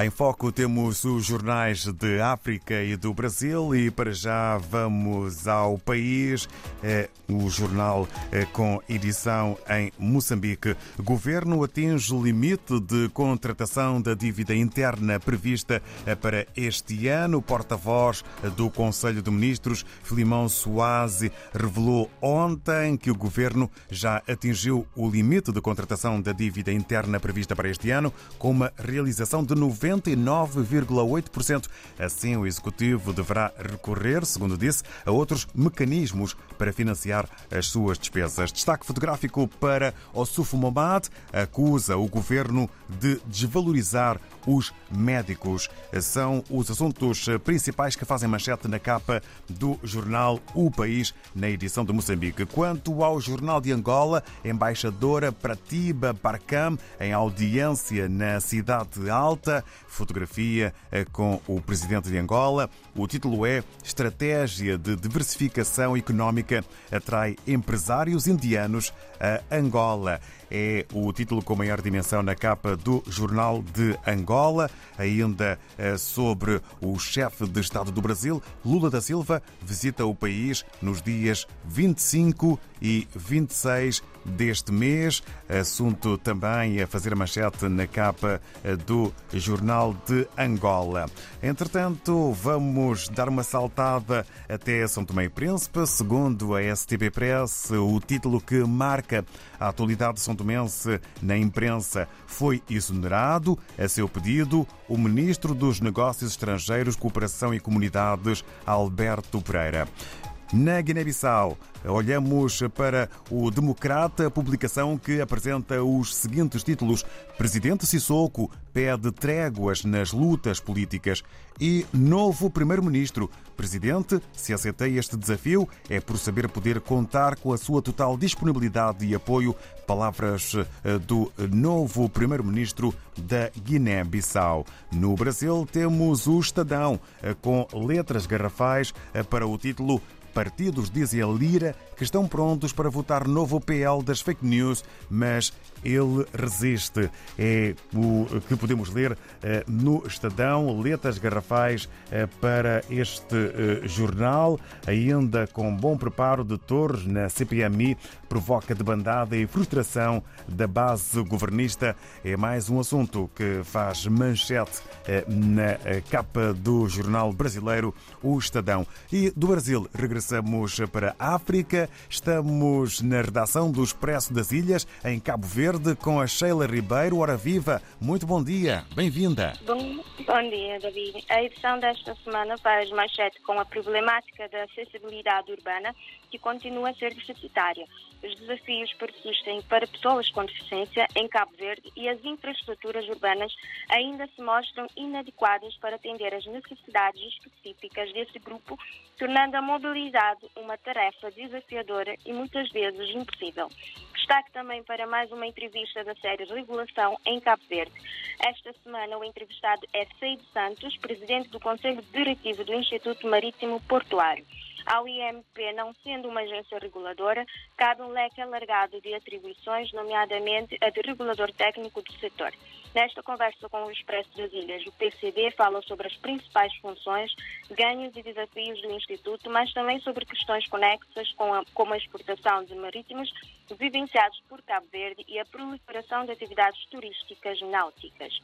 Em foco temos os jornais de África e do Brasil e para já vamos ao país, eh, o jornal eh, com edição em Moçambique. Governo atinge limite de contratação da dívida interna prevista eh, para este ano. Porta-voz do Conselho de Ministros, Filimão Soazi, revelou ontem que o governo já atingiu o limite de contratação da dívida interna prevista para este ano, com uma realização de 90 99,8%. Assim, o Executivo deverá recorrer, segundo disse, a outros mecanismos para financiar as suas despesas. Destaque fotográfico para Ossufo Momad acusa o governo de desvalorizar os médicos. São os assuntos principais que fazem manchete na capa do jornal O País, na edição de Moçambique. Quanto ao jornal de Angola, embaixadora Pratiba Barcam, em audiência na Cidade Alta, fotografia eh, com o presidente de Angola. O título é Estratégia de Diversificação Económica atrai empresários indianos a Angola. É o título com maior dimensão na capa do Jornal de Angola. Ainda eh, sobre o chefe de Estado do Brasil, Lula da Silva, visita o país nos dias 25 e 26 deste mês. Assunto também a fazer manchete na capa eh, do Jornal de Angola. Entretanto, vamos dar uma saltada até São Tomé e Príncipe. Segundo a STB Press, o título que marca a atualidade são tomense na imprensa foi exonerado. A seu pedido, o Ministro dos Negócios Estrangeiros, Cooperação e Comunidades, Alberto Pereira. Na Guiné-Bissau, olhamos para o Democrata, publicação que apresenta os seguintes títulos: Presidente Sissoko pede tréguas nas lutas políticas e novo Primeiro-Ministro. Presidente, se aceitei este desafio, é por saber poder contar com a sua total disponibilidade e apoio. Palavras eh, do novo Primeiro-Ministro da Guiné-Bissau. No Brasil, temos o Estadão, eh, com letras garrafais eh, para o título partidos, dizem a Lira, que estão prontos para votar novo PL das fake news, mas ele resiste. É o que podemos ler eh, no Estadão, letras garrafais eh, para este eh, jornal, ainda com bom preparo de Torres na CPMI, provoca debandada e frustração da base governista. É mais um assunto que faz manchete na capa do jornal brasileiro, o Estadão. E do Brasil, regressamos para a África. Estamos na redação do Expresso das Ilhas, em Cabo Verde, com a Sheila Ribeiro. Ora viva, muito bom dia, bem-vinda. Bom, bom dia, David. A edição desta semana faz manchete com a problemática da acessibilidade urbana, que continua a ser deficitária. Os desafios persistem para pessoas com deficiência em Cabo Verde e as infraestruturas urbanas ainda se mostram inadequadas para atender às necessidades específicas desse grupo, tornando a uma tarefa desafiadora e muitas vezes impossível. Destaque também para mais uma entrevista da série Regulação em Cabo Verde. Esta semana o entrevistado é Seide Santos, presidente do Conselho Diretivo do Instituto Marítimo Portuário. Ao IMP, não sendo uma agência reguladora, cabe um leque alargado de atribuições, nomeadamente a de regulador técnico do setor. Nesta conversa com o Expresso das Ilhas, o PCD fala sobre as principais funções, ganhos e desafios do Instituto, mas também sobre questões conexas com a, como a exportação de marítimos vivenciados por Cabo Verde e a proliferação de atividades turísticas náuticas.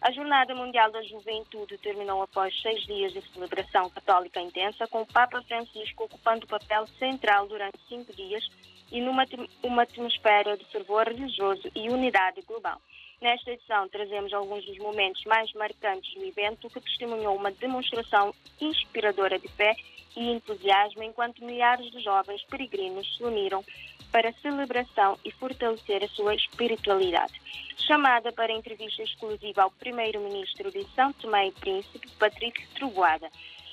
A Jornada Mundial da Juventude terminou após seis dias de celebração católica intensa, com o Papa Francisco ocupando o papel central durante cinco dias e numa uma atmosfera de fervor religioso e unidade global. Nesta edição, trazemos alguns dos momentos mais marcantes do evento que testemunhou uma demonstração inspiradora de fé e entusiasmo enquanto milhares de jovens peregrinos se uniram para celebração e fortalecer a sua espiritualidade. Chamada para entrevista exclusiva ao primeiro-ministro de São Tomé e Príncipe, Patrício Trovoada.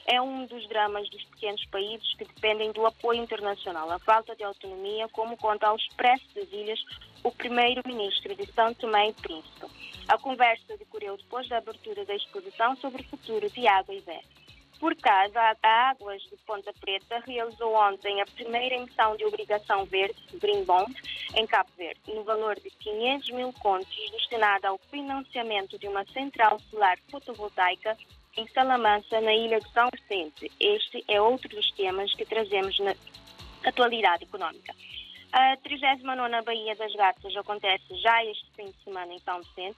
É um dos dramas dos pequenos países que dependem do apoio internacional. A falta de autonomia, como conta ao Expresso das Ilhas o primeiro-ministro de São Tomé e Príncipe. A conversa decorreu depois da abertura da exposição sobre o futuro de Água e Verde. Por caso, a Águas de Ponta Preta realizou ontem a primeira emissão de obrigação verde, Green Bond, em Cabo Verde, no valor de 500 mil contos, destinada ao financiamento de uma central solar fotovoltaica em Salamanca, na ilha de São Vicente. Este é outro dos temas que trazemos na atualidade económica. A 39 Baía das Gatas acontece já este fim de semana em São Vicente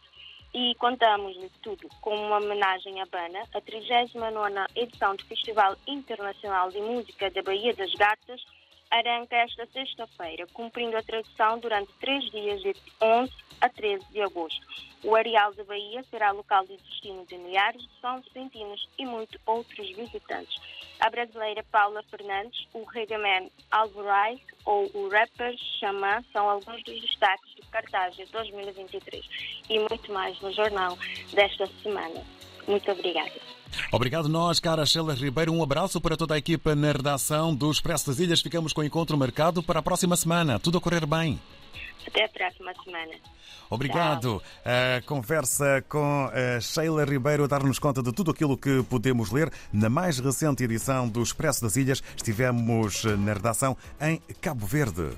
e contamos de tudo com uma homenagem à Bana, a 39 edição do Festival Internacional de Música da Baía das Gatas arranca esta sexta-feira, cumprindo a tradição durante três dias de 11 a 13 de agosto. O Areal da Bahia será local de destino de milhares de São Vicentinos e muitos outros visitantes. A brasileira Paula Fernandes, o reggaeman Alvarez ou o rapper Xamã são alguns dos destaques cartaz de 2023 e muito mais no jornal desta semana. Muito obrigada. Obrigado nós, cara Sheila Ribeiro. Um abraço para toda a equipa na redação do Expresso das Ilhas. Ficamos com o encontro marcado para a próxima semana. Tudo a correr bem. Até a próxima semana. Obrigado. A conversa com a Sheila Ribeiro a dar-nos conta de tudo aquilo que podemos ler na mais recente edição do Expresso das Ilhas. Estivemos na redação em Cabo Verde.